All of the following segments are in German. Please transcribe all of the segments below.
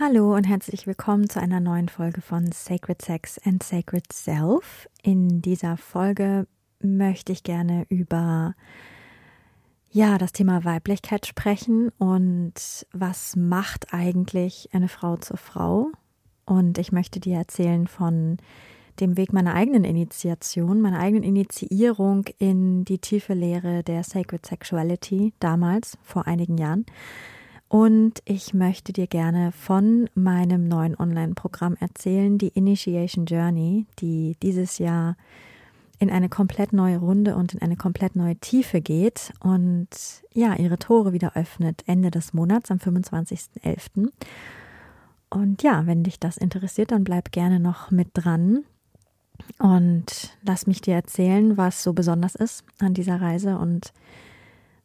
Hallo und herzlich willkommen zu einer neuen Folge von Sacred Sex and Sacred Self. In dieser Folge möchte ich gerne über ja, das Thema Weiblichkeit sprechen und was macht eigentlich eine Frau zur Frau? Und ich möchte dir erzählen von dem Weg meiner eigenen Initiation, meiner eigenen Initiierung in die tiefe Lehre der Sacred Sexuality damals, vor einigen Jahren. Und ich möchte dir gerne von meinem neuen Online-Programm erzählen, die Initiation Journey, die dieses Jahr in eine komplett neue Runde und in eine komplett neue Tiefe geht und ja, ihre Tore wieder öffnet Ende des Monats am 25.11. Und ja, wenn dich das interessiert, dann bleib gerne noch mit dran und lass mich dir erzählen, was so besonders ist an dieser Reise und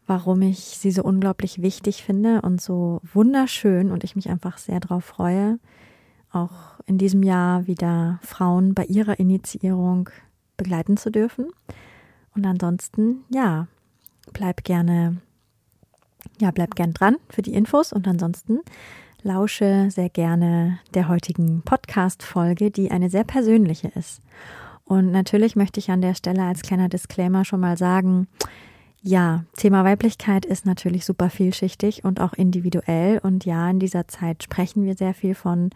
warum ich sie so unglaublich wichtig finde und so wunderschön und ich mich einfach sehr darauf freue, auch in diesem Jahr wieder Frauen bei ihrer Initiierung begleiten zu dürfen. Und ansonsten, ja, bleib gerne, ja, bleib gern dran für die Infos und ansonsten lausche sehr gerne der heutigen Podcast-Folge, die eine sehr persönliche ist. Und natürlich möchte ich an der Stelle als kleiner Disclaimer schon mal sagen, ja, Thema Weiblichkeit ist natürlich super vielschichtig und auch individuell. Und ja, in dieser Zeit sprechen wir sehr viel von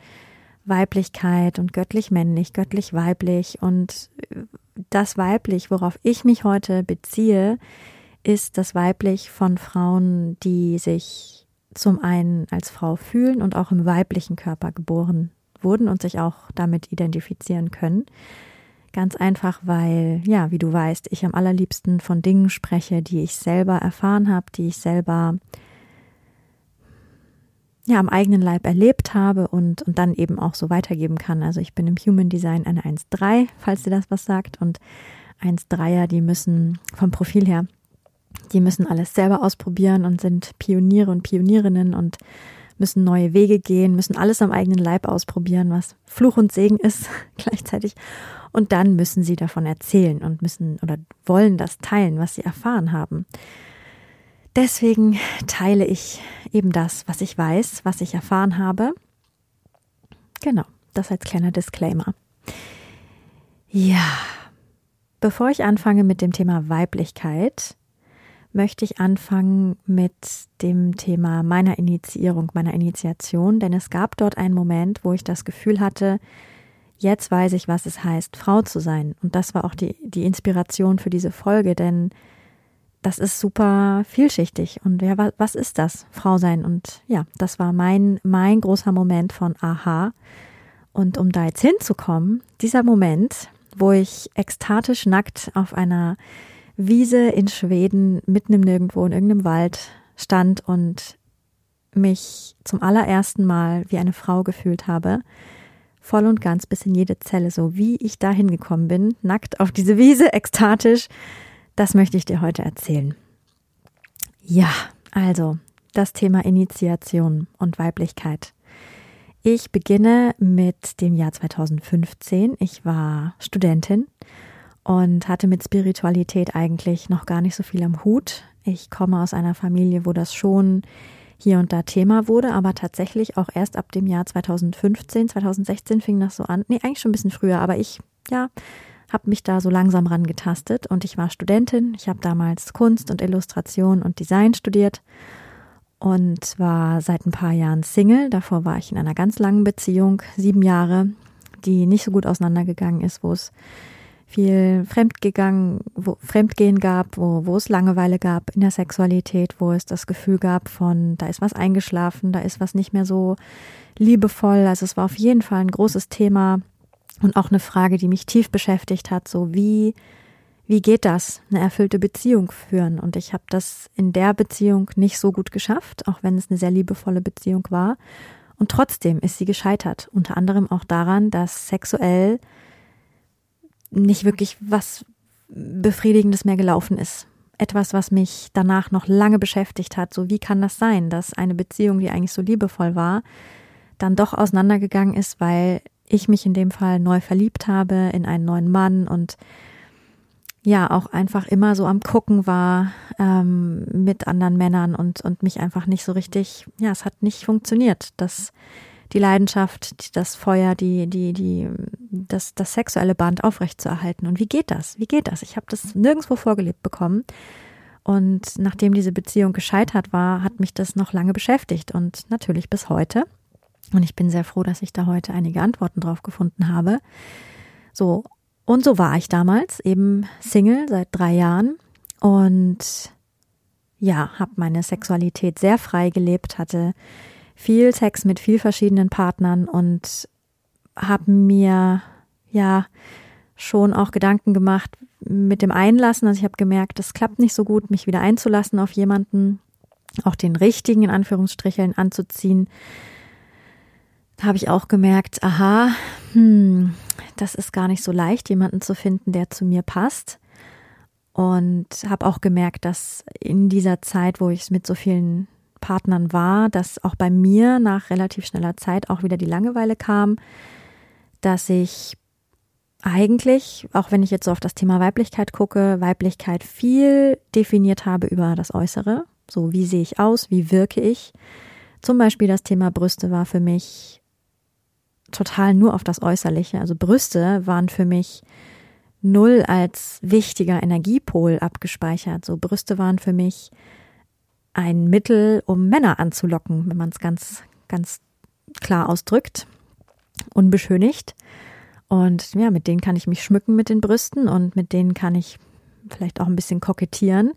Weiblichkeit und göttlich-männlich, göttlich-weiblich. Und das weiblich, worauf ich mich heute beziehe, ist das weiblich von Frauen, die sich zum einen als Frau fühlen und auch im weiblichen Körper geboren wurden und sich auch damit identifizieren können. Ganz einfach, weil, ja, wie du weißt, ich am allerliebsten von Dingen spreche, die ich selber erfahren habe, die ich selber ja am eigenen Leib erlebt habe und, und dann eben auch so weitergeben kann. Also ich bin im Human Design eine 1.3, falls dir das was sagt. Und 1.3er, die müssen vom Profil her, die müssen alles selber ausprobieren und sind Pioniere und Pionierinnen und müssen neue Wege gehen, müssen alles am eigenen Leib ausprobieren, was Fluch und Segen ist gleichzeitig. Und dann müssen sie davon erzählen und müssen oder wollen das teilen, was sie erfahren haben. Deswegen teile ich eben das, was ich weiß, was ich erfahren habe. Genau, das als kleiner Disclaimer. Ja, bevor ich anfange mit dem Thema Weiblichkeit, möchte ich anfangen mit dem Thema meiner Initiierung, meiner Initiation, denn es gab dort einen Moment, wo ich das Gefühl hatte, jetzt weiß ich, was es heißt, Frau zu sein. Und das war auch die, die Inspiration für diese Folge, denn das ist super vielschichtig. Und ja, was, ist das, Frau sein? Und ja, das war mein, mein großer Moment von Aha. Und um da jetzt hinzukommen, dieser Moment, wo ich ekstatisch nackt auf einer Wiese in Schweden, mitten im Nirgendwo, in irgendeinem Wald stand und mich zum allerersten Mal wie eine Frau gefühlt habe, voll und ganz bis in jede Zelle, so wie ich da hingekommen bin, nackt auf diese Wiese, ekstatisch. Das möchte ich dir heute erzählen. Ja, also das Thema Initiation und Weiblichkeit. Ich beginne mit dem Jahr 2015. Ich war Studentin und hatte mit Spiritualität eigentlich noch gar nicht so viel am Hut. Ich komme aus einer Familie, wo das schon hier und da Thema wurde, aber tatsächlich auch erst ab dem Jahr 2015, 2016 fing das so an. Nee, eigentlich schon ein bisschen früher, aber ich, ja, habe mich da so langsam rangetastet und ich war Studentin. Ich habe damals Kunst und Illustration und Design studiert und war seit ein paar Jahren Single. Davor war ich in einer ganz langen Beziehung, sieben Jahre, die nicht so gut auseinandergegangen ist, wo es viel Fremdgegangen, wo Fremdgehen gab, wo, wo es Langeweile gab in der Sexualität, wo es das Gefühl gab von, da ist was eingeschlafen, da ist was nicht mehr so liebevoll. Also es war auf jeden Fall ein großes Thema und auch eine Frage, die mich tief beschäftigt hat, so wie wie geht das, eine erfüllte Beziehung führen? Und ich habe das in der Beziehung nicht so gut geschafft, auch wenn es eine sehr liebevolle Beziehung war. Und trotzdem ist sie gescheitert, unter anderem auch daran, dass sexuell nicht wirklich was Befriedigendes mehr gelaufen ist. Etwas, was mich danach noch lange beschäftigt hat. So wie kann das sein, dass eine Beziehung, die eigentlich so liebevoll war, dann doch auseinandergegangen ist, weil ich mich in dem Fall neu verliebt habe in einen neuen Mann und ja auch einfach immer so am Gucken war ähm, mit anderen Männern und, und mich einfach nicht so richtig, ja, es hat nicht funktioniert. Das, die Leidenschaft, das Feuer, die, die, die, das, das sexuelle Band aufrechtzuerhalten. Und wie geht das? Wie geht das? Ich habe das nirgendwo vorgelebt bekommen. Und nachdem diese Beziehung gescheitert war, hat mich das noch lange beschäftigt und natürlich bis heute. Und ich bin sehr froh, dass ich da heute einige Antworten drauf gefunden habe. So, und so war ich damals eben Single seit drei Jahren und ja, habe meine Sexualität sehr frei gelebt, hatte viel Sex mit viel verschiedenen Partnern und habe mir ja schon auch Gedanken gemacht mit dem Einlassen. Also ich habe gemerkt, es klappt nicht so gut, mich wieder einzulassen auf jemanden, auch den richtigen in Anführungsstrichen anzuziehen. Da habe ich auch gemerkt, aha, hm, das ist gar nicht so leicht, jemanden zu finden, der zu mir passt. Und habe auch gemerkt, dass in dieser Zeit, wo ich mit so vielen Partnern war, dass auch bei mir nach relativ schneller Zeit auch wieder die Langeweile kam, dass ich eigentlich, auch wenn ich jetzt so auf das Thema Weiblichkeit gucke, Weiblichkeit viel definiert habe über das Äußere. So, wie sehe ich aus? Wie wirke ich? Zum Beispiel das Thema Brüste war für mich total nur auf das Äußerliche. Also Brüste waren für mich null als wichtiger Energiepol abgespeichert. So Brüste waren für mich ein Mittel, um Männer anzulocken, wenn man es ganz, ganz klar ausdrückt, unbeschönigt. Und ja, mit denen kann ich mich schmücken mit den Brüsten und mit denen kann ich vielleicht auch ein bisschen kokettieren.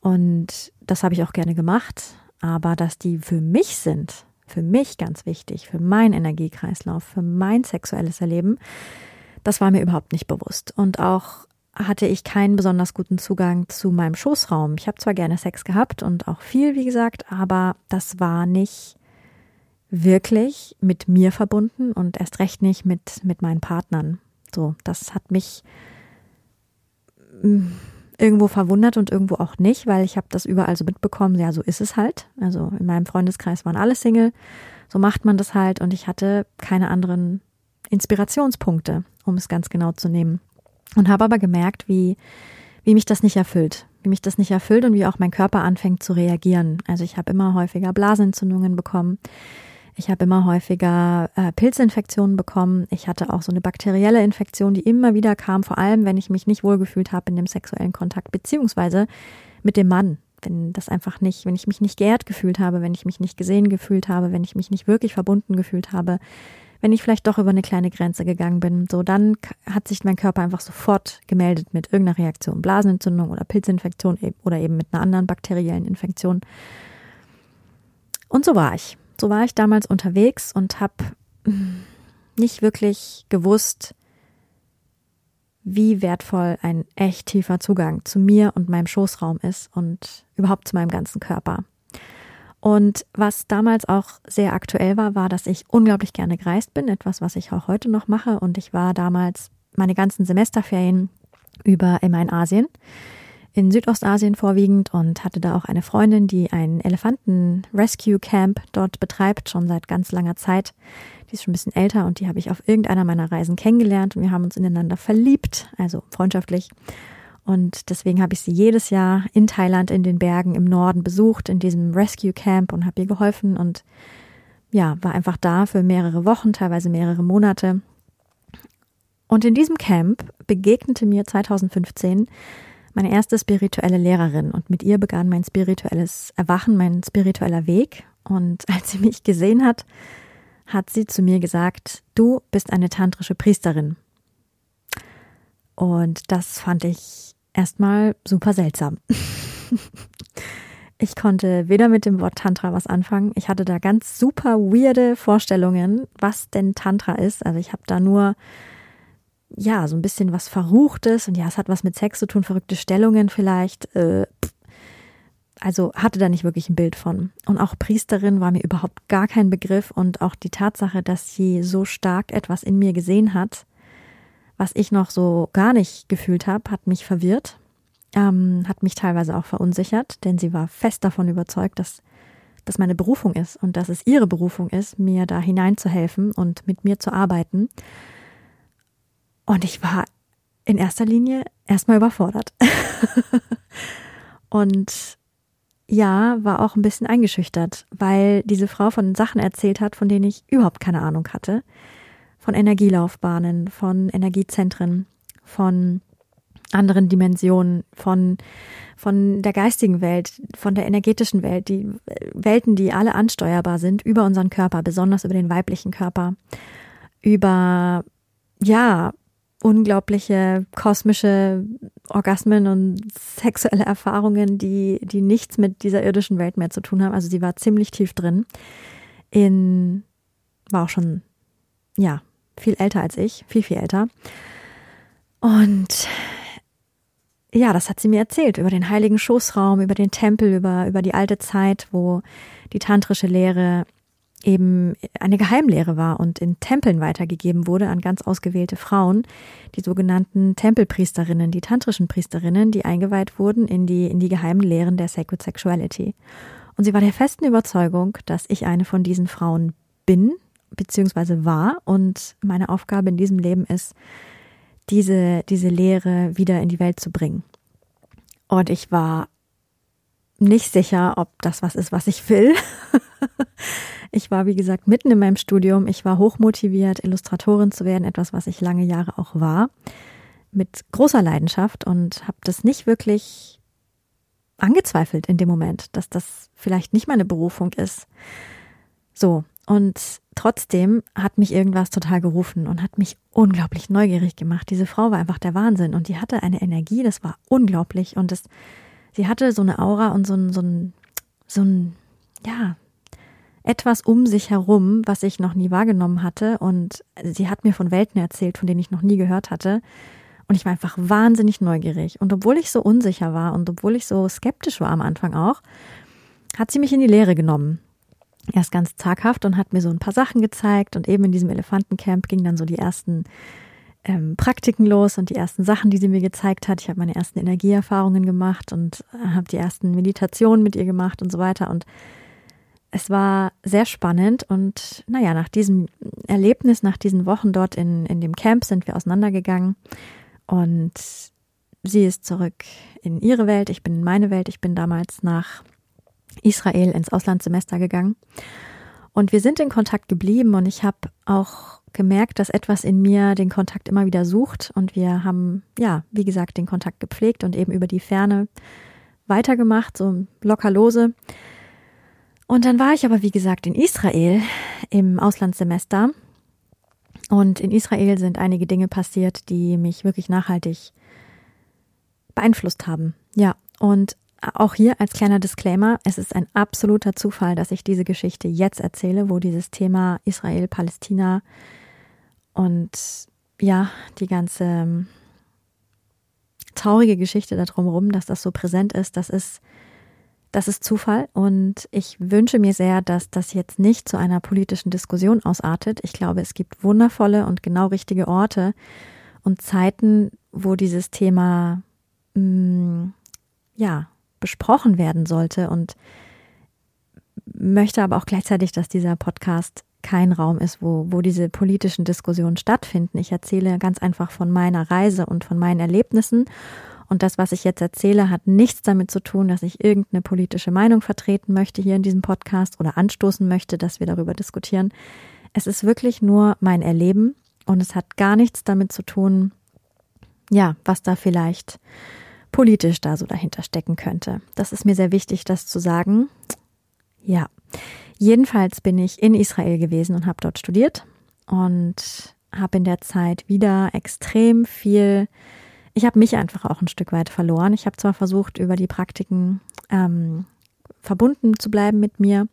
Und das habe ich auch gerne gemacht. Aber dass die für mich sind, für mich ganz wichtig, für meinen Energiekreislauf, für mein sexuelles Erleben, das war mir überhaupt nicht bewusst. Und auch hatte ich keinen besonders guten Zugang zu meinem Schoßraum. Ich habe zwar gerne Sex gehabt und auch viel, wie gesagt, aber das war nicht wirklich mit mir verbunden und erst recht nicht mit, mit meinen Partnern. So, das hat mich irgendwo verwundert und irgendwo auch nicht, weil ich habe das überall so mitbekommen, ja, so ist es halt. Also in meinem Freundeskreis waren alle Single, so macht man das halt und ich hatte keine anderen Inspirationspunkte, um es ganz genau zu nehmen. Und habe aber gemerkt, wie, wie mich das nicht erfüllt, wie mich das nicht erfüllt und wie auch mein Körper anfängt zu reagieren. Also ich habe immer häufiger Blasenentzündungen bekommen. Ich habe immer häufiger äh, Pilzinfektionen bekommen. Ich hatte auch so eine bakterielle Infektion, die immer wieder kam, vor allem wenn ich mich nicht wohlgefühlt habe in dem sexuellen Kontakt, beziehungsweise mit dem Mann. Wenn das einfach nicht, wenn ich mich nicht geehrt gefühlt habe, wenn ich mich nicht gesehen gefühlt habe, wenn ich mich nicht wirklich verbunden gefühlt habe, wenn ich vielleicht doch über eine kleine Grenze gegangen bin, so dann hat sich mein Körper einfach sofort gemeldet mit irgendeiner Reaktion, Blasenentzündung oder Pilzinfektion oder eben mit einer anderen bakteriellen Infektion. Und so war ich. So war ich damals unterwegs und habe nicht wirklich gewusst, wie wertvoll ein echt tiefer Zugang zu mir und meinem Schoßraum ist und überhaupt zu meinem ganzen Körper. Und was damals auch sehr aktuell war, war, dass ich unglaublich gerne gereist bin, etwas, was ich auch heute noch mache. Und ich war damals meine ganzen Semesterferien über immer in Asien in Südostasien vorwiegend und hatte da auch eine Freundin, die ein Elefanten-Rescue-Camp dort betreibt, schon seit ganz langer Zeit. Die ist schon ein bisschen älter und die habe ich auf irgendeiner meiner Reisen kennengelernt und wir haben uns ineinander verliebt, also freundschaftlich. Und deswegen habe ich sie jedes Jahr in Thailand in den Bergen im Norden besucht, in diesem Rescue Camp und habe ihr geholfen und ja, war einfach da für mehrere Wochen, teilweise mehrere Monate. Und in diesem Camp begegnete mir 2015 meine erste spirituelle Lehrerin und mit ihr begann mein spirituelles Erwachen, mein spiritueller Weg. Und als sie mich gesehen hat, hat sie zu mir gesagt, du bist eine tantrische Priesterin. Und das fand ich erstmal super seltsam. ich konnte weder mit dem Wort Tantra was anfangen. Ich hatte da ganz super weirde Vorstellungen, was denn Tantra ist. Also ich habe da nur ja, so ein bisschen was Verruchtes und ja, es hat was mit Sex zu tun, verrückte Stellungen vielleicht. Äh, also hatte da nicht wirklich ein Bild von. Und auch Priesterin war mir überhaupt gar kein Begriff und auch die Tatsache, dass sie so stark etwas in mir gesehen hat, was ich noch so gar nicht gefühlt habe, hat mich verwirrt, ähm, hat mich teilweise auch verunsichert, denn sie war fest davon überzeugt, dass das meine Berufung ist und dass es ihre Berufung ist, mir da hineinzuhelfen und mit mir zu arbeiten. Und ich war in erster Linie erstmal überfordert. und ja, war auch ein bisschen eingeschüchtert, weil diese Frau von Sachen erzählt hat, von denen ich überhaupt keine Ahnung hatte. Von Energielaufbahnen, von Energiezentren, von anderen Dimensionen, von, von der geistigen Welt, von der energetischen Welt, die Welten, die alle ansteuerbar sind über unseren Körper, besonders über den weiblichen Körper, über, ja, unglaubliche kosmische Orgasmen und sexuelle Erfahrungen, die, die nichts mit dieser irdischen Welt mehr zu tun haben. Also sie war ziemlich tief drin. In, war auch schon, ja, viel älter als ich, viel, viel älter. Und ja, das hat sie mir erzählt über den heiligen Schoßraum, über den Tempel, über, über die alte Zeit, wo die tantrische Lehre eben eine Geheimlehre war und in Tempeln weitergegeben wurde an ganz ausgewählte Frauen, die sogenannten Tempelpriesterinnen, die tantrischen Priesterinnen, die eingeweiht wurden in die, in die geheimen Lehren der Sacred Sexuality. Und sie war der festen Überzeugung, dass ich eine von diesen Frauen bin, beziehungsweise war und meine Aufgabe in diesem Leben ist, diese, diese Lehre wieder in die Welt zu bringen. Und ich war nicht sicher, ob das was ist, was ich will. Ich war, wie gesagt, mitten in meinem Studium. Ich war hochmotiviert, Illustratorin zu werden, etwas, was ich lange Jahre auch war, mit großer Leidenschaft und habe das nicht wirklich angezweifelt in dem Moment, dass das vielleicht nicht meine Berufung ist. So, und trotzdem hat mich irgendwas total gerufen und hat mich unglaublich neugierig gemacht. Diese Frau war einfach der Wahnsinn und die hatte eine Energie, das war unglaublich und das, sie hatte so eine Aura und so ein, so ein, so ein, ja, etwas um sich herum, was ich noch nie wahrgenommen hatte. Und sie hat mir von Welten erzählt, von denen ich noch nie gehört hatte. Und ich war einfach wahnsinnig neugierig. Und obwohl ich so unsicher war und obwohl ich so skeptisch war am Anfang auch, hat sie mich in die Lehre genommen. Erst ganz zaghaft und hat mir so ein paar Sachen gezeigt. Und eben in diesem Elefantencamp ging dann so die ersten ähm, Praktiken los und die ersten Sachen, die sie mir gezeigt hat. Ich habe meine ersten Energieerfahrungen gemacht und habe die ersten Meditationen mit ihr gemacht und so weiter. Und es war sehr spannend und naja, nach diesem Erlebnis, nach diesen Wochen dort in, in dem Camp sind wir auseinandergegangen und sie ist zurück in ihre Welt, ich bin in meine Welt, ich bin damals nach Israel ins Auslandssemester gegangen und wir sind in Kontakt geblieben und ich habe auch gemerkt, dass etwas in mir den Kontakt immer wieder sucht und wir haben, ja, wie gesagt, den Kontakt gepflegt und eben über die Ferne weitergemacht, so locker lose. Und dann war ich aber, wie gesagt, in Israel im Auslandssemester. Und in Israel sind einige Dinge passiert, die mich wirklich nachhaltig beeinflusst haben. Ja, und auch hier als kleiner Disclaimer, es ist ein absoluter Zufall, dass ich diese Geschichte jetzt erzähle, wo dieses Thema Israel, Palästina und ja, die ganze ähm, traurige Geschichte da drumherum, dass das so präsent ist, das ist das ist Zufall und ich wünsche mir sehr, dass das jetzt nicht zu einer politischen Diskussion ausartet. Ich glaube, es gibt wundervolle und genau richtige Orte und Zeiten, wo dieses Thema mh, mm, ja besprochen werden sollte und möchte aber auch gleichzeitig, dass dieser Podcast kein Raum ist, wo, wo diese politischen Diskussionen stattfinden. Ich erzähle ganz einfach von meiner Reise und von meinen Erlebnissen und das, was ich jetzt erzähle, hat nichts damit zu tun, dass ich irgendeine politische Meinung vertreten möchte hier in diesem Podcast oder anstoßen möchte, dass wir darüber diskutieren. Es ist wirklich nur mein Erleben und es hat gar nichts damit zu tun, ja, was da vielleicht politisch da so dahinter stecken könnte. Das ist mir sehr wichtig, das zu sagen. Ja. Jedenfalls bin ich in Israel gewesen und habe dort studiert und habe in der Zeit wieder extrem viel ich habe mich einfach auch ein Stück weit verloren. Ich habe zwar versucht, über die Praktiken ähm, verbunden zu bleiben mit mir,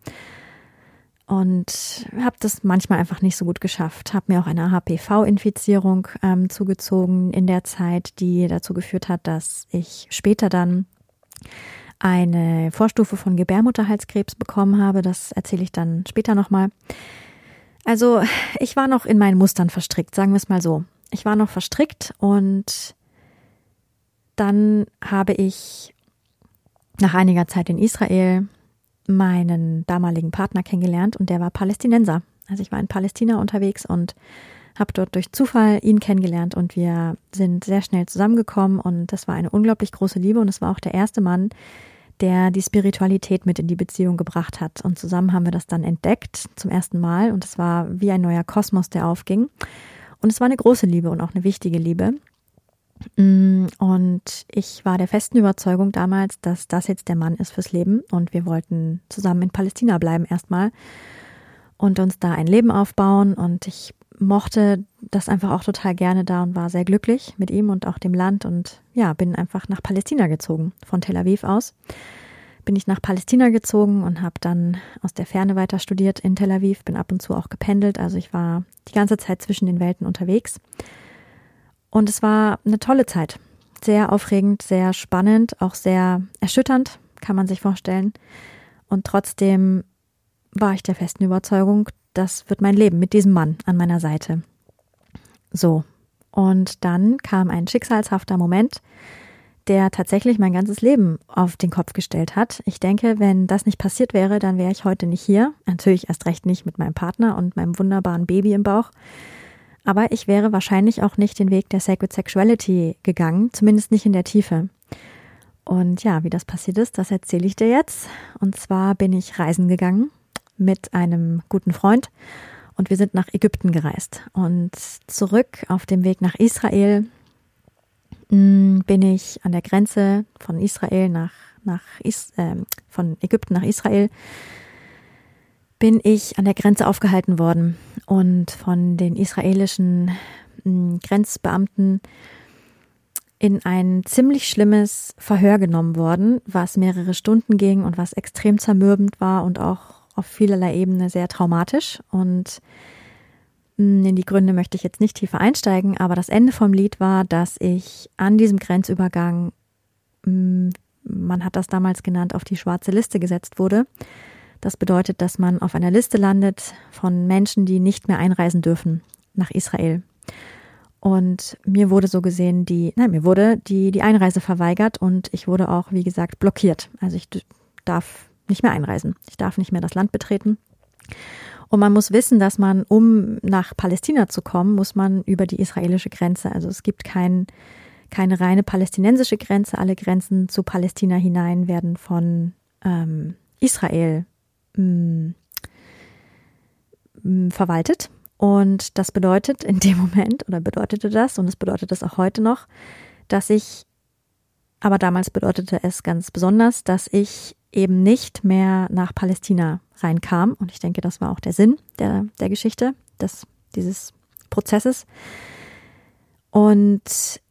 und habe das manchmal einfach nicht so gut geschafft. Habe mir auch eine HPV-Infizierung ähm, zugezogen in der Zeit, die dazu geführt hat, dass ich später dann eine Vorstufe von Gebärmutterhalskrebs bekommen habe. Das erzähle ich dann später nochmal. Also ich war noch in meinen Mustern verstrickt, sagen wir es mal so. Ich war noch verstrickt und dann habe ich nach einiger Zeit in Israel meinen damaligen Partner kennengelernt und der war Palästinenser. Also ich war in Palästina unterwegs und habe dort durch Zufall ihn kennengelernt und wir sind sehr schnell zusammengekommen und das war eine unglaublich große Liebe und es war auch der erste Mann, der die Spiritualität mit in die Beziehung gebracht hat. Und zusammen haben wir das dann entdeckt zum ersten Mal und es war wie ein neuer Kosmos, der aufging. Und es war eine große Liebe und auch eine wichtige Liebe. Mm, und ich war der festen Überzeugung damals, dass das jetzt der Mann ist fürs Leben und wir wollten zusammen in Palästina bleiben erstmal und uns da ein Leben aufbauen und ich mochte das einfach auch total gerne da und war sehr glücklich mit ihm und auch dem Land und ja, bin einfach nach Palästina gezogen, von Tel Aviv aus. Bin ich nach Palästina gezogen und habe dann aus der Ferne weiter studiert in Tel Aviv, bin ab und zu auch gependelt, also ich war die ganze Zeit zwischen den Welten unterwegs. Und es war eine tolle Zeit. Sehr aufregend, sehr spannend, auch sehr erschütternd, kann man sich vorstellen. Und trotzdem war ich der festen Überzeugung, das wird mein Leben mit diesem Mann an meiner Seite. So. Und dann kam ein schicksalshafter Moment, der tatsächlich mein ganzes Leben auf den Kopf gestellt hat. Ich denke, wenn das nicht passiert wäre, dann wäre ich heute nicht hier. Natürlich erst recht nicht mit meinem Partner und meinem wunderbaren Baby im Bauch. Aber ich wäre wahrscheinlich auch nicht den Weg der Sacred Sexuality gegangen, zumindest nicht in der Tiefe. Und ja, wie das passiert ist, das erzähle ich dir jetzt. Und zwar bin ich reisen gegangen mit einem guten Freund und wir sind nach Ägypten gereist. Und zurück auf dem Weg nach Israel mm, bin ich an der Grenze von Israel nach, nach Is, äh, von Ägypten nach Israel bin ich an der Grenze aufgehalten worden und von den israelischen mm, Grenzbeamten in ein ziemlich schlimmes Verhör genommen worden, was mehrere Stunden ging und was extrem zermürbend war und auch auf vielerlei Ebene sehr traumatisch und hm, in die Gründe möchte ich jetzt nicht tiefer einsteigen, aber das Ende vom Lied war, dass ich an diesem Grenzübergang, hm, man hat das damals genannt, auf die schwarze Liste gesetzt wurde. Das bedeutet, dass man auf einer Liste landet von Menschen, die nicht mehr einreisen dürfen nach Israel. Und mir wurde so gesehen die, nein, mir wurde die, die Einreise verweigert und ich wurde auch, wie gesagt, blockiert. Also ich darf nicht mehr einreisen. Ich darf nicht mehr das Land betreten. Und man muss wissen, dass man, um nach Palästina zu kommen, muss man über die israelische Grenze. Also es gibt kein, keine reine palästinensische Grenze. Alle Grenzen zu Palästina hinein werden von ähm, Israel mm, mh, verwaltet. Und das bedeutet in dem Moment, oder bedeutete das, und es bedeutet es auch heute noch, dass ich, aber damals bedeutete es ganz besonders, dass ich eben nicht mehr nach Palästina reinkam. Und ich denke, das war auch der Sinn der, der Geschichte, des, dieses Prozesses. Und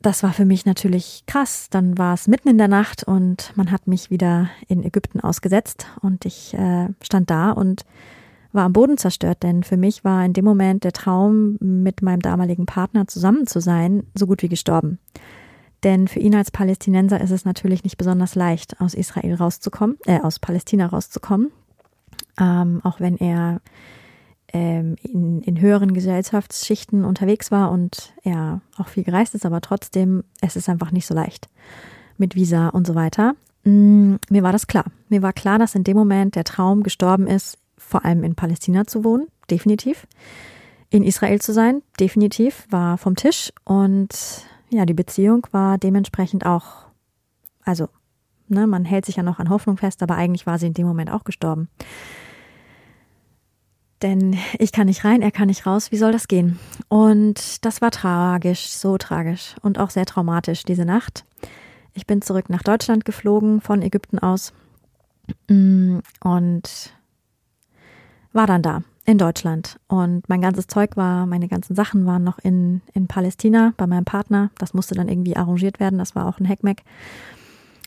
das war für mich natürlich krass. Dann war es mitten in der Nacht und man hat mich wieder in Ägypten ausgesetzt und ich äh, stand da und war am Boden zerstört, denn für mich war in dem Moment der Traum, mit meinem damaligen Partner zusammen zu sein, so gut wie gestorben. Denn für ihn als Palästinenser ist es natürlich nicht besonders leicht, aus Israel rauszukommen, äh, aus Palästina rauszukommen. Ähm, auch wenn er ähm, in, in höheren Gesellschaftsschichten unterwegs war und er auch viel gereist ist, aber trotzdem, es ist einfach nicht so leicht mit Visa und so weiter. Mm, mir war das klar. Mir war klar, dass in dem Moment der Traum gestorben ist, vor allem in Palästina zu wohnen, definitiv. In Israel zu sein, definitiv, war vom Tisch und ja, die Beziehung war dementsprechend auch, also, ne, man hält sich ja noch an Hoffnung fest, aber eigentlich war sie in dem Moment auch gestorben. Denn ich kann nicht rein, er kann nicht raus, wie soll das gehen? Und das war tragisch, so tragisch und auch sehr traumatisch diese Nacht. Ich bin zurück nach Deutschland geflogen, von Ägypten aus mm, und war dann da in Deutschland. Und mein ganzes Zeug war, meine ganzen Sachen waren noch in, in Palästina bei meinem Partner. Das musste dann irgendwie arrangiert werden. Das war auch ein Hackmack.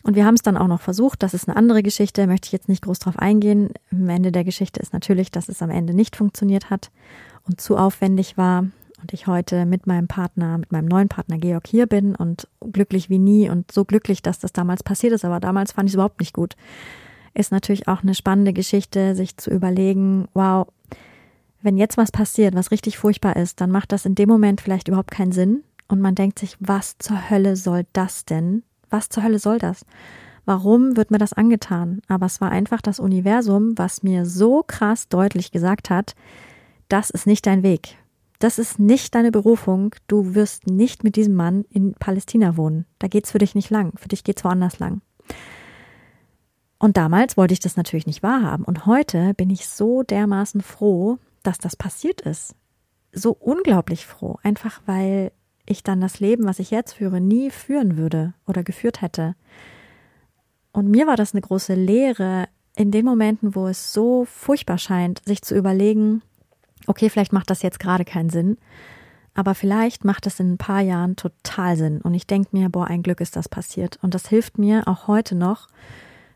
Und wir haben es dann auch noch versucht. Das ist eine andere Geschichte, möchte ich jetzt nicht groß drauf eingehen. Am Ende der Geschichte ist natürlich, dass es am Ende nicht funktioniert hat und zu aufwendig war. Und ich heute mit meinem Partner, mit meinem neuen Partner Georg hier bin und glücklich wie nie und so glücklich, dass das damals passiert ist. Aber damals fand ich es überhaupt nicht gut. Ist natürlich auch eine spannende Geschichte, sich zu überlegen, wow, wenn jetzt was passiert, was richtig furchtbar ist, dann macht das in dem Moment vielleicht überhaupt keinen Sinn. Und man denkt sich, was zur Hölle soll das denn? Was zur Hölle soll das? Warum wird mir das angetan? Aber es war einfach das Universum, was mir so krass deutlich gesagt hat, das ist nicht dein Weg. Das ist nicht deine Berufung. Du wirst nicht mit diesem Mann in Palästina wohnen. Da geht's für dich nicht lang. Für dich geht's woanders lang. Und damals wollte ich das natürlich nicht wahrhaben. Und heute bin ich so dermaßen froh, dass das passiert ist. So unglaublich froh. Einfach weil ich dann das Leben, was ich jetzt führe, nie führen würde oder geführt hätte. Und mir war das eine große Lehre, in den Momenten, wo es so furchtbar scheint, sich zu überlegen, okay, vielleicht macht das jetzt gerade keinen Sinn, aber vielleicht macht es in ein paar Jahren total Sinn. Und ich denke mir, boah, ein Glück ist das passiert. Und das hilft mir auch heute noch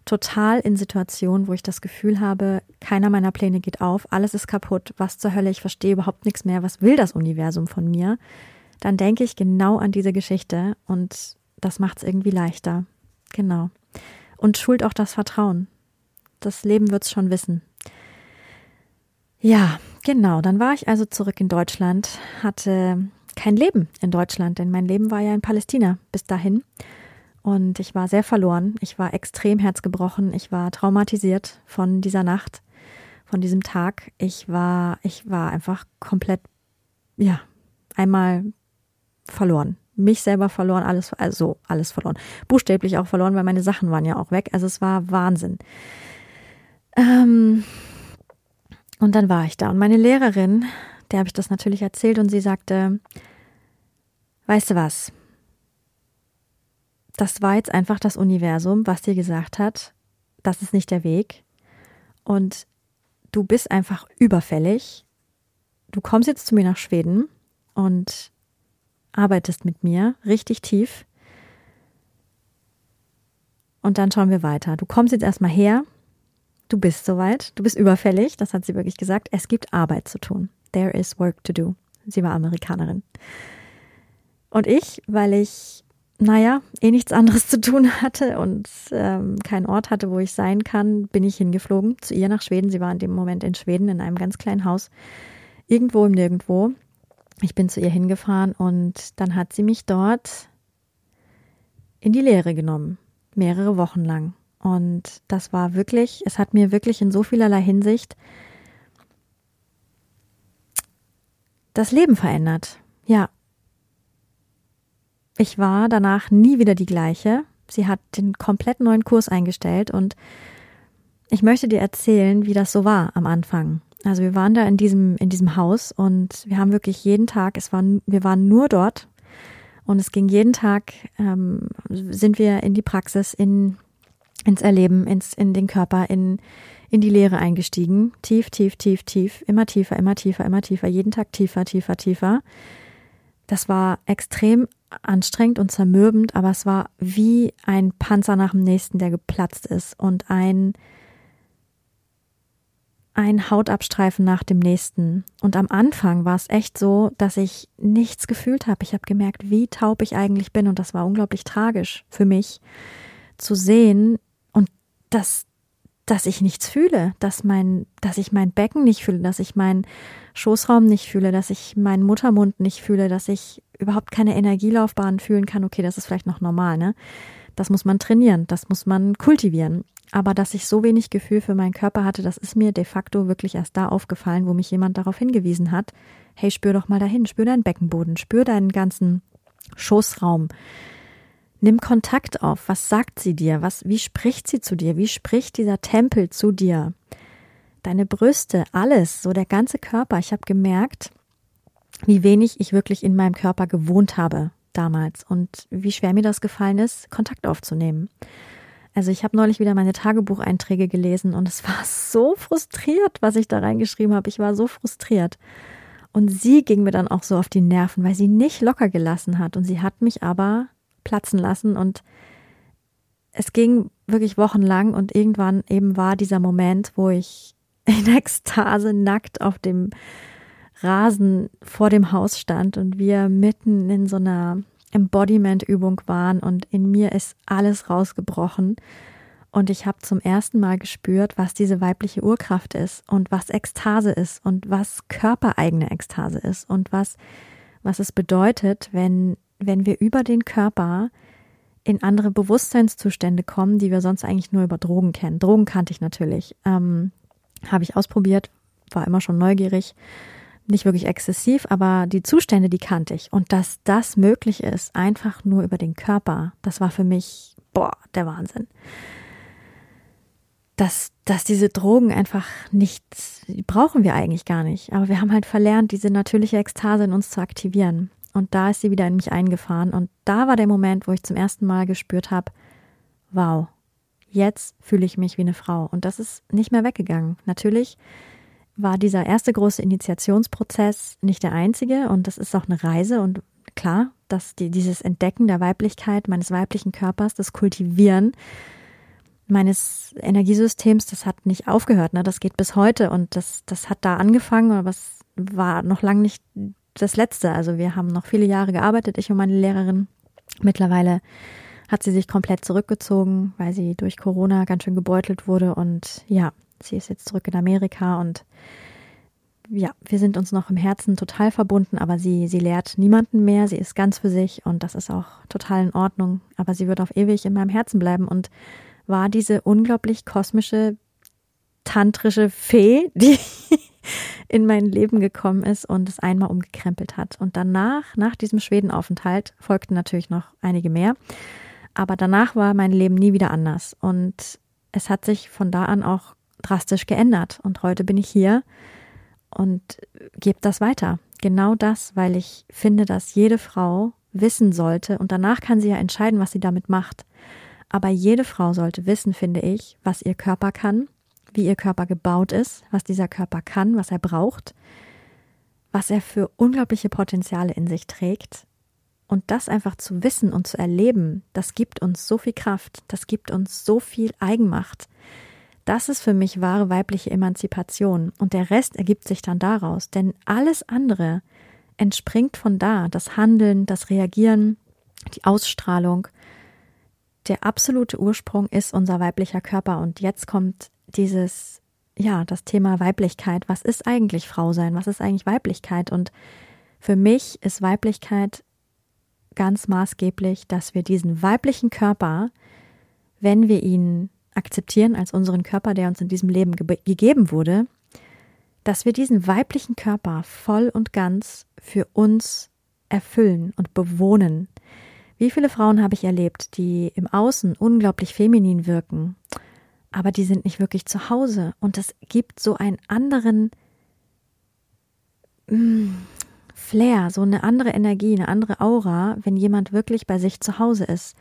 total in Situationen, wo ich das Gefühl habe, keiner meiner Pläne geht auf, alles ist kaputt, was zur Hölle, ich verstehe überhaupt nichts mehr, was will das Universum von mir? Dann denke ich genau an diese Geschichte und das macht es irgendwie leichter. Genau. Und schult auch das Vertrauen. Das Leben wird es schon wissen. Ja, genau. Dann war ich also zurück in Deutschland, hatte kein Leben in Deutschland, denn mein Leben war ja in Palästina bis dahin. Und ich war sehr verloren. Ich war extrem herzgebrochen. Ich war traumatisiert von dieser Nacht, von diesem Tag. Ich war, ich war einfach komplett, ja, einmal verloren. Mich selber verloren, alles, also alles verloren. Buchstäblich auch verloren, weil meine Sachen waren ja auch weg. Also es war Wahnsinn. Ähm, und dann war ich da. Und meine Lehrerin, der habe ich das natürlich erzählt und sie sagte, weißt du was? Das war jetzt einfach das Universum, was dir gesagt hat, das ist nicht der Weg. Und du bist einfach überfällig. Du kommst jetzt zu mir nach Schweden und arbeitest mit mir richtig tief. Und dann schauen wir weiter. Du kommst jetzt erstmal her du bist soweit, du bist überfällig, das hat sie wirklich gesagt. Es gibt Arbeit zu tun. There is work to do. Sie war Amerikanerin. Und ich, weil ich, naja, eh nichts anderes zu tun hatte und ähm, keinen Ort hatte, wo ich sein kann, bin ich hingeflogen zu ihr nach Schweden. Sie war in dem Moment in Schweden in einem ganz kleinen Haus, irgendwo im Nirgendwo. Ich bin zu ihr hingefahren und dann hat sie mich dort in die Lehre genommen, mehrere Wochen lang. Und das war wirklich, es hat mir wirklich in so vielerlei Hinsicht das Leben verändert. Ja. Ich war danach nie wieder die gleiche. Sie hat den komplett neuen Kurs eingestellt und ich möchte dir erzählen, wie das so war am Anfang. Also wir waren da in diesem, in diesem Haus und wir haben wirklich jeden Tag, es war, wir waren nur dort und es ging jeden Tag, ähm, sind wir in die Praxis, in ins Erleben, ins, in den Körper, in, in die Leere eingestiegen. Tief, tief, tief, tief, immer tiefer, immer tiefer, immer tiefer, jeden Tag tiefer, tiefer, tiefer. Das war extrem anstrengend und zermürbend, aber es war wie ein Panzer nach dem nächsten, der geplatzt ist und ein, ein Hautabstreifen nach dem nächsten. Und am Anfang war es echt so, dass ich nichts gefühlt habe. Ich habe gemerkt, wie taub ich eigentlich bin und das war unglaublich tragisch für mich zu sehen, dass, dass ich nichts fühle, dass mein, dass ich mein Becken nicht fühle, dass ich meinen Schoßraum nicht fühle, dass ich meinen Muttermund nicht fühle, dass ich überhaupt keine Energielaufbahn fühlen kann. Okay, das ist vielleicht noch normal, ne? Das muss man trainieren, das muss man kultivieren. Aber dass ich so wenig Gefühl für meinen Körper hatte, das ist mir de facto wirklich erst da aufgefallen, wo mich jemand darauf hingewiesen hat. Hey, spür doch mal dahin, spür deinen Beckenboden, spür deinen ganzen Schoßraum, Nimm Kontakt auf. Was sagt sie dir? Was, wie spricht sie zu dir? Wie spricht dieser Tempel zu dir? Deine Brüste, alles, so der ganze Körper. Ich habe gemerkt, wie wenig ich wirklich in meinem Körper gewohnt habe damals und wie schwer mir das gefallen ist, Kontakt aufzunehmen. Also ich habe neulich wieder meine Tagebucheinträge gelesen und es war so frustriert, was ich da reingeschrieben habe. Ich war so frustriert. Und sie ging mir dann auch so auf die Nerven, weil sie nicht locker gelassen hat. Und sie hat mich aber platzen lassen und es ging wirklich wochenlang und irgendwann eben war dieser Moment, wo ich in Ekstase nackt auf dem Rasen vor dem Haus stand und wir mitten in so einer Embodiment-Übung waren und in mir ist alles rausgebrochen. Und ich habe zum ersten Mal gespürt, was diese weibliche Urkraft ist und was Ekstase ist und was körpereigene Ekstase ist und was, was es bedeutet, wenn, wenn wir über den Körper in andere Bewusstseinszustände kommen, die wir sonst eigentlich nur über Drogen kennen. Drogen kannte ich natürlich. Ähm, habe ich ausprobiert, war immer schon neugierig nicht wirklich exzessiv, aber die Zustände, die kannte ich. Und dass das möglich ist, einfach nur über den Körper, das war für mich, boah, der Wahnsinn. Dass, dass diese Drogen einfach nicht, die brauchen wir eigentlich gar nicht. Aber wir haben halt verlernt, diese natürliche Ekstase in uns zu aktivieren. Und da ist sie wieder in mich eingefahren. Und da war der Moment, wo ich zum ersten Mal gespürt habe, wow, jetzt fühle ich mich wie eine Frau. Und das ist nicht mehr weggegangen. Natürlich war dieser erste große Initiationsprozess nicht der einzige und das ist auch eine Reise und klar, dass die, dieses Entdecken der Weiblichkeit, meines weiblichen Körpers, das Kultivieren meines Energiesystems, das hat nicht aufgehört, ne? das geht bis heute und das, das hat da angefangen, aber es war noch lange nicht das Letzte. Also wir haben noch viele Jahre gearbeitet, ich und meine Lehrerin. Mittlerweile hat sie sich komplett zurückgezogen, weil sie durch Corona ganz schön gebeutelt wurde und ja, Sie ist jetzt zurück in Amerika und ja, wir sind uns noch im Herzen total verbunden, aber sie, sie lehrt niemanden mehr. Sie ist ganz für sich und das ist auch total in Ordnung. Aber sie wird auf ewig in meinem Herzen bleiben und war diese unglaublich kosmische, tantrische Fee, die in mein Leben gekommen ist und es einmal umgekrempelt hat. Und danach, nach diesem Schwedenaufenthalt, folgten natürlich noch einige mehr. Aber danach war mein Leben nie wieder anders. Und es hat sich von da an auch drastisch geändert. Und heute bin ich hier und gebe das weiter. Genau das, weil ich finde, dass jede Frau wissen sollte und danach kann sie ja entscheiden, was sie damit macht. Aber jede Frau sollte wissen, finde ich, was ihr Körper kann, wie ihr Körper gebaut ist, was dieser Körper kann, was er braucht, was er für unglaubliche Potenziale in sich trägt. Und das einfach zu wissen und zu erleben, das gibt uns so viel Kraft, das gibt uns so viel Eigenmacht. Das ist für mich wahre weibliche Emanzipation und der Rest ergibt sich dann daraus, denn alles andere entspringt von da, das Handeln, das Reagieren, die Ausstrahlung. Der absolute Ursprung ist unser weiblicher Körper und jetzt kommt dieses, ja, das Thema Weiblichkeit. Was ist eigentlich Frau sein? Was ist eigentlich Weiblichkeit? Und für mich ist Weiblichkeit ganz maßgeblich, dass wir diesen weiblichen Körper, wenn wir ihn akzeptieren als unseren Körper, der uns in diesem Leben ge gegeben wurde, dass wir diesen weiblichen Körper voll und ganz für uns erfüllen und bewohnen. Wie viele Frauen habe ich erlebt, die im Außen unglaublich feminin wirken, aber die sind nicht wirklich zu Hause und es gibt so einen anderen mm, Flair, so eine andere Energie, eine andere Aura, wenn jemand wirklich bei sich zu Hause ist.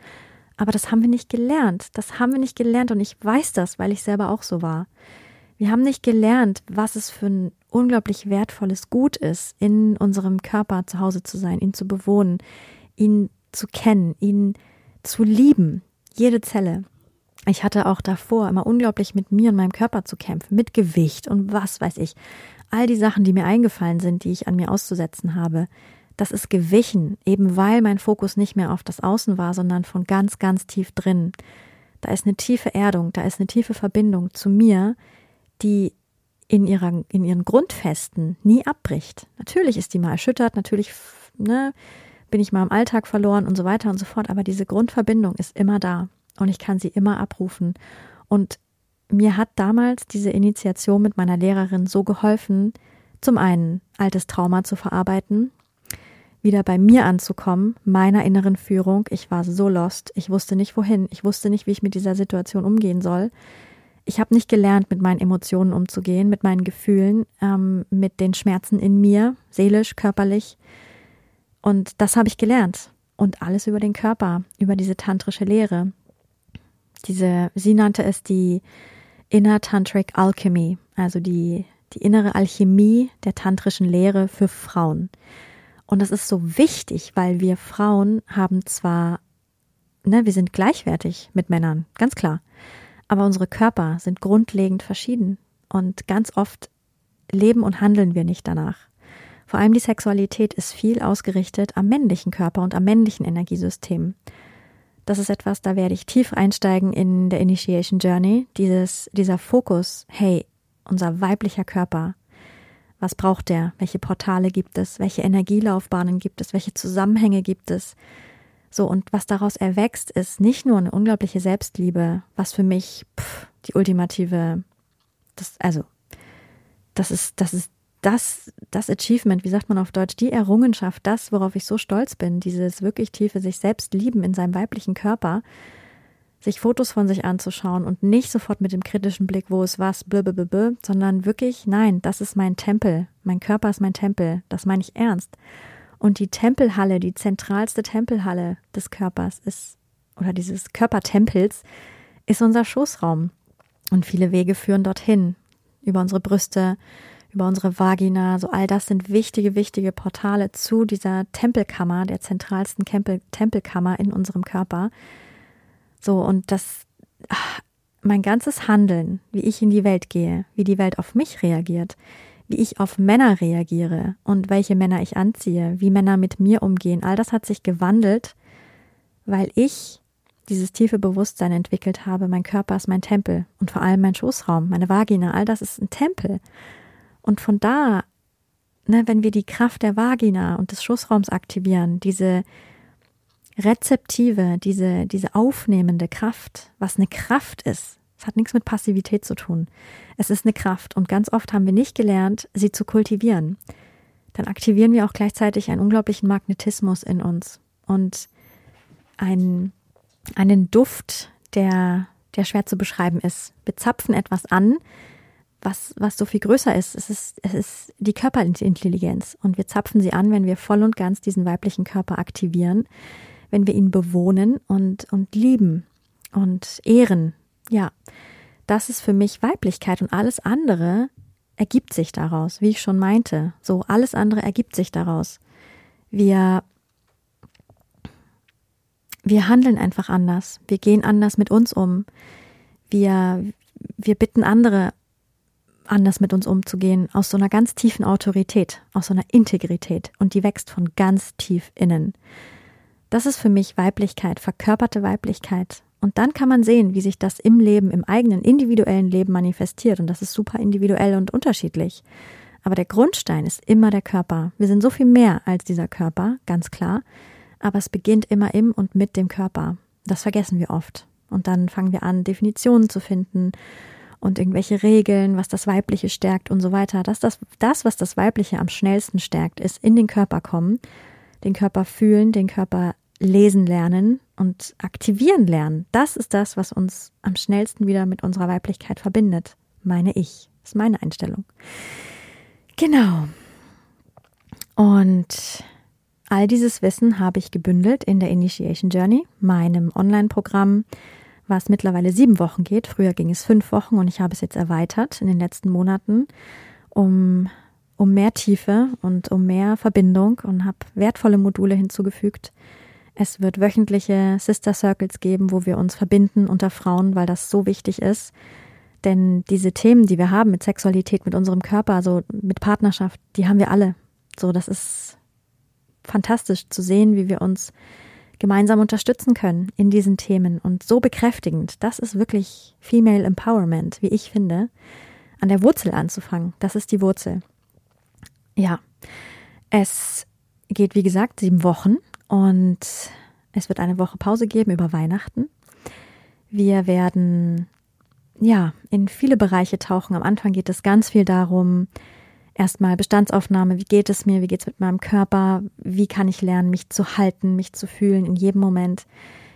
Aber das haben wir nicht gelernt. Das haben wir nicht gelernt und ich weiß das, weil ich selber auch so war. Wir haben nicht gelernt, was es für ein unglaublich wertvolles Gut ist, in unserem Körper zu Hause zu sein, ihn zu bewohnen, ihn zu kennen, ihn zu lieben, jede Zelle. Ich hatte auch davor immer unglaublich mit mir und meinem Körper zu kämpfen, mit Gewicht und was weiß ich. All die Sachen, die mir eingefallen sind, die ich an mir auszusetzen habe, das ist gewichen, eben weil mein Fokus nicht mehr auf das Außen war, sondern von ganz, ganz tief drin. Da ist eine tiefe Erdung, da ist eine tiefe Verbindung zu mir, die in, ihrer, in ihren Grundfesten nie abbricht. Natürlich ist die mal erschüttert, natürlich ne, bin ich mal im Alltag verloren und so weiter und so fort, aber diese Grundverbindung ist immer da und ich kann sie immer abrufen. Und mir hat damals diese Initiation mit meiner Lehrerin so geholfen, zum einen altes Trauma zu verarbeiten, wieder bei mir anzukommen, meiner inneren Führung. Ich war so lost. Ich wusste nicht wohin. Ich wusste nicht, wie ich mit dieser Situation umgehen soll. Ich habe nicht gelernt, mit meinen Emotionen umzugehen, mit meinen Gefühlen, ähm, mit den Schmerzen in mir, seelisch, körperlich. Und das habe ich gelernt. Und alles über den Körper, über diese tantrische Lehre. Diese, sie nannte es die Inner Tantric Alchemy, also die, die innere Alchemie der tantrischen Lehre für Frauen. Und das ist so wichtig, weil wir Frauen haben zwar ne, wir sind gleichwertig mit Männern, ganz klar. Aber unsere Körper sind grundlegend verschieden und ganz oft leben und handeln wir nicht danach. Vor allem die Sexualität ist viel ausgerichtet am männlichen Körper und am männlichen Energiesystem. Das ist etwas, da werde ich tief einsteigen in der Initiation Journey. Dieses, dieser Fokus, hey, unser weiblicher Körper, was braucht der? Welche Portale gibt es? Welche Energielaufbahnen gibt es? Welche Zusammenhänge gibt es? So, und was daraus erwächst, ist nicht nur eine unglaubliche Selbstliebe, was für mich pff, die ultimative, das, also, das ist, das ist das, das Achievement, wie sagt man auf Deutsch, die Errungenschaft, das, worauf ich so stolz bin, dieses wirklich tiefe sich selbst lieben in seinem weiblichen Körper, sich Fotos von sich anzuschauen und nicht sofort mit dem kritischen Blick, wo ist was, blablabla, sondern wirklich, nein, das ist mein Tempel, mein Körper ist mein Tempel, das meine ich ernst. Und die Tempelhalle, die zentralste Tempelhalle des Körpers ist, oder dieses Körpertempels, ist unser Schoßraum. Und viele Wege führen dorthin, über unsere Brüste, über unsere Vagina, so all das sind wichtige, wichtige Portale zu dieser Tempelkammer, der zentralsten Tempel, Tempelkammer in unserem Körper. So, und das, ach, mein ganzes Handeln, wie ich in die Welt gehe, wie die Welt auf mich reagiert, wie ich auf Männer reagiere und welche Männer ich anziehe, wie Männer mit mir umgehen, all das hat sich gewandelt, weil ich dieses tiefe Bewusstsein entwickelt habe, mein Körper ist mein Tempel und vor allem mein Schoßraum, meine Vagina, all das ist ein Tempel. Und von da, ne, wenn wir die Kraft der Vagina und des Schoßraums aktivieren, diese rezeptive, diese, diese aufnehmende Kraft, was eine Kraft ist, es hat nichts mit Passivität zu tun. Es ist eine Kraft und ganz oft haben wir nicht gelernt, sie zu kultivieren. Dann aktivieren wir auch gleichzeitig einen unglaublichen Magnetismus in uns und einen, einen Duft, der, der schwer zu beschreiben ist. Wir zapfen etwas an, was, was so viel größer ist. Es ist, es ist die Körperintelligenz. Und wir zapfen sie an, wenn wir voll und ganz diesen weiblichen Körper aktivieren, wenn wir ihn bewohnen und, und lieben und ehren. Ja, das ist für mich Weiblichkeit und alles andere ergibt sich daraus, wie ich schon meinte. So, alles andere ergibt sich daraus. Wir, wir handeln einfach anders. Wir gehen anders mit uns um. Wir, wir bitten andere anders mit uns umzugehen, aus so einer ganz tiefen Autorität, aus so einer Integrität und die wächst von ganz tief innen. Das ist für mich Weiblichkeit, verkörperte Weiblichkeit. Und dann kann man sehen, wie sich das im Leben, im eigenen individuellen Leben manifestiert. Und das ist super individuell und unterschiedlich. Aber der Grundstein ist immer der Körper. Wir sind so viel mehr als dieser Körper, ganz klar. Aber es beginnt immer im und mit dem Körper. Das vergessen wir oft. Und dann fangen wir an, Definitionen zu finden und irgendwelche Regeln, was das Weibliche stärkt und so weiter. Dass das, das, was das Weibliche am schnellsten stärkt, ist in den Körper kommen, den Körper fühlen, den Körper lesen lernen und aktivieren lernen. Das ist das, was uns am schnellsten wieder mit unserer Weiblichkeit verbindet, meine ich. Das ist meine Einstellung. Genau. Und all dieses Wissen habe ich gebündelt in der Initiation Journey, meinem Online-Programm, was mittlerweile sieben Wochen geht. Früher ging es fünf Wochen und ich habe es jetzt erweitert in den letzten Monaten, um, um mehr Tiefe und um mehr Verbindung und habe wertvolle Module hinzugefügt. Es wird wöchentliche Sister Circles geben, wo wir uns verbinden unter Frauen, weil das so wichtig ist. Denn diese Themen, die wir haben mit Sexualität, mit unserem Körper, also mit Partnerschaft, die haben wir alle. So, das ist fantastisch zu sehen, wie wir uns gemeinsam unterstützen können in diesen Themen und so bekräftigend. Das ist wirklich Female Empowerment, wie ich finde, an der Wurzel anzufangen. Das ist die Wurzel. Ja, es geht wie gesagt sieben Wochen und es wird eine Woche Pause geben über Weihnachten. Wir werden ja in viele Bereiche tauchen. Am Anfang geht es ganz viel darum, erstmal Bestandsaufnahme, wie geht es mir, wie geht es mit meinem Körper, wie kann ich lernen, mich zu halten, mich zu fühlen in jedem Moment.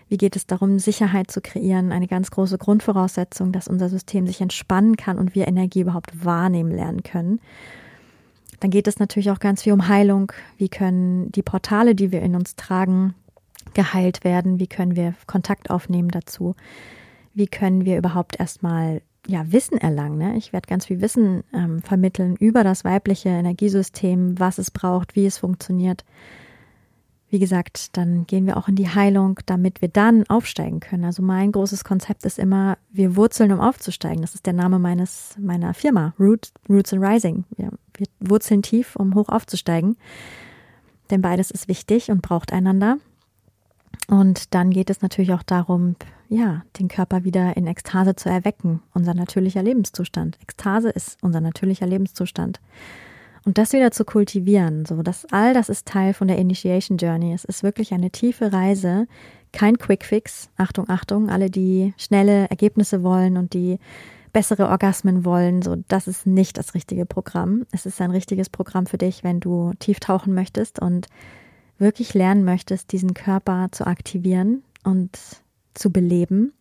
Wie geht es darum, Sicherheit zu kreieren? Eine ganz große Grundvoraussetzung, dass unser System sich entspannen kann und wir Energie überhaupt wahrnehmen lernen können. Dann geht es natürlich auch ganz viel um Heilung. Wie können die Portale, die wir in uns tragen, geheilt werden? Wie können wir Kontakt aufnehmen dazu? Wie können wir überhaupt erstmal ja, Wissen erlangen. Ne? Ich werde ganz viel Wissen ähm, vermitteln über das weibliche Energiesystem, was es braucht, wie es funktioniert. Wie gesagt, dann gehen wir auch in die Heilung, damit wir dann aufsteigen können. Also mein großes Konzept ist immer, wir wurzeln, um aufzusteigen. Das ist der Name meines, meiner Firma, Root, Roots and Rising. Wir, wir wurzeln tief, um hoch aufzusteigen. Denn beides ist wichtig und braucht einander. Und dann geht es natürlich auch darum, ja, den Körper wieder in Ekstase zu erwecken, unser natürlicher Lebenszustand. Ekstase ist unser natürlicher Lebenszustand. Und das wieder zu kultivieren, so dass all das ist Teil von der Initiation Journey. Es ist wirklich eine tiefe Reise, kein Quick Fix. Achtung, Achtung, alle, die schnelle Ergebnisse wollen und die bessere Orgasmen wollen, so das ist nicht das richtige Programm. Es ist ein richtiges Programm für dich, wenn du tief tauchen möchtest und wirklich lernen möchtest, diesen Körper zu aktivieren und zu beleben.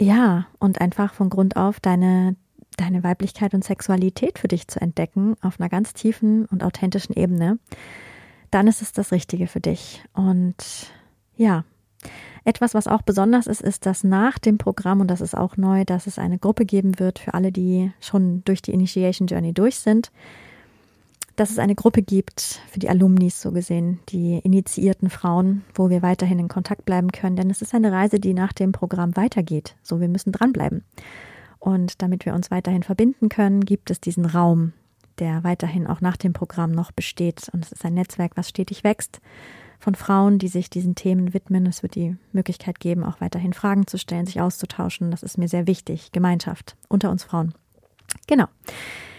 Ja, und einfach von Grund auf deine deine Weiblichkeit und Sexualität für dich zu entdecken auf einer ganz tiefen und authentischen Ebene, dann ist es das Richtige für dich. Und ja, etwas, was auch besonders ist, ist, dass nach dem Programm, und das ist auch neu, dass es eine Gruppe geben wird für alle, die schon durch die Initiation Journey durch sind, dass es eine Gruppe gibt für die Alumnis, so gesehen, die initiierten Frauen, wo wir weiterhin in Kontakt bleiben können, denn es ist eine Reise, die nach dem Programm weitergeht. So, wir müssen dranbleiben. Und damit wir uns weiterhin verbinden können, gibt es diesen Raum, der weiterhin auch nach dem Programm noch besteht. Und es ist ein Netzwerk, was stetig wächst von Frauen, die sich diesen Themen widmen. Es wird die Möglichkeit geben, auch weiterhin Fragen zu stellen, sich auszutauschen. Das ist mir sehr wichtig. Gemeinschaft unter uns Frauen. Genau.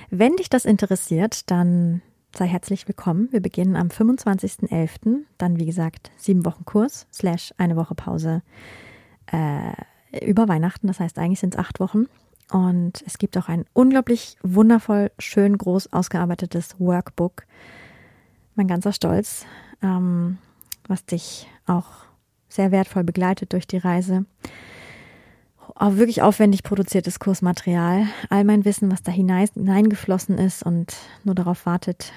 Wenn dich das interessiert, dann sei herzlich willkommen. Wir beginnen am 25.11. Dann, wie gesagt, sieben Wochen Kurs slash eine Woche Pause äh, über Weihnachten. Das heißt, eigentlich sind es acht Wochen. Und es gibt auch ein unglaublich wundervoll, schön groß ausgearbeitetes Workbook. Mein ganzer Stolz, ähm, was dich auch sehr wertvoll begleitet durch die Reise. Auch wirklich aufwendig produziertes Kursmaterial. All mein Wissen, was da hineingeflossen ist und nur darauf wartet,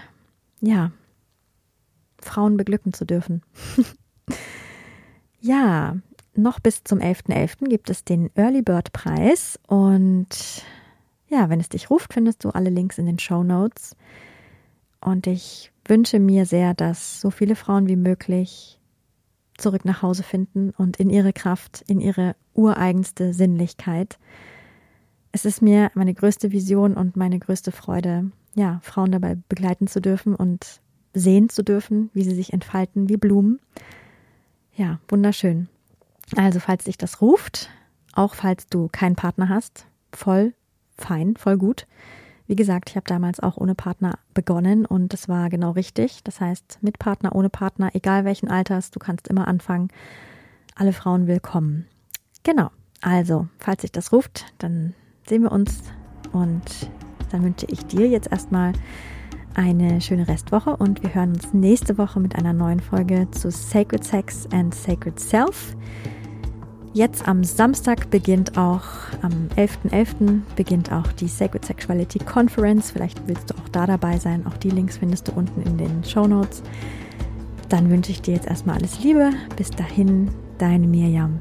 ja, Frauen beglücken zu dürfen. ja, noch bis zum 11.11. .11. gibt es den Early Bird Preis und ja, wenn es dich ruft, findest du alle Links in den Show Notes. Und ich wünsche mir sehr, dass so viele Frauen wie möglich zurück nach Hause finden und in ihre Kraft, in ihre ureigenste Sinnlichkeit. Es ist mir meine größte Vision und meine größte Freude, ja, Frauen dabei begleiten zu dürfen und sehen zu dürfen, wie sie sich entfalten wie Blumen. Ja, wunderschön. Also, falls dich das ruft, auch falls du keinen Partner hast, voll fein, voll gut. Wie gesagt, ich habe damals auch ohne Partner begonnen und das war genau richtig. Das heißt, mit Partner, ohne Partner, egal welchen Alters, du kannst immer anfangen. Alle Frauen willkommen. Genau. Also, falls sich das ruft, dann sehen wir uns und dann wünsche ich dir jetzt erstmal eine schöne Restwoche und wir hören uns nächste Woche mit einer neuen Folge zu Sacred Sex and Sacred Self. Jetzt am Samstag beginnt auch, am 11.11. .11. beginnt auch die Sacred Sexuality Conference. Vielleicht willst du auch da dabei sein. Auch die Links findest du unten in den Show Notes. Dann wünsche ich dir jetzt erstmal alles Liebe. Bis dahin, deine Mirjam.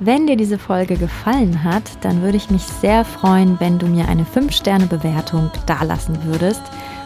Wenn dir diese Folge gefallen hat, dann würde ich mich sehr freuen, wenn du mir eine 5-Sterne-Bewertung dalassen würdest.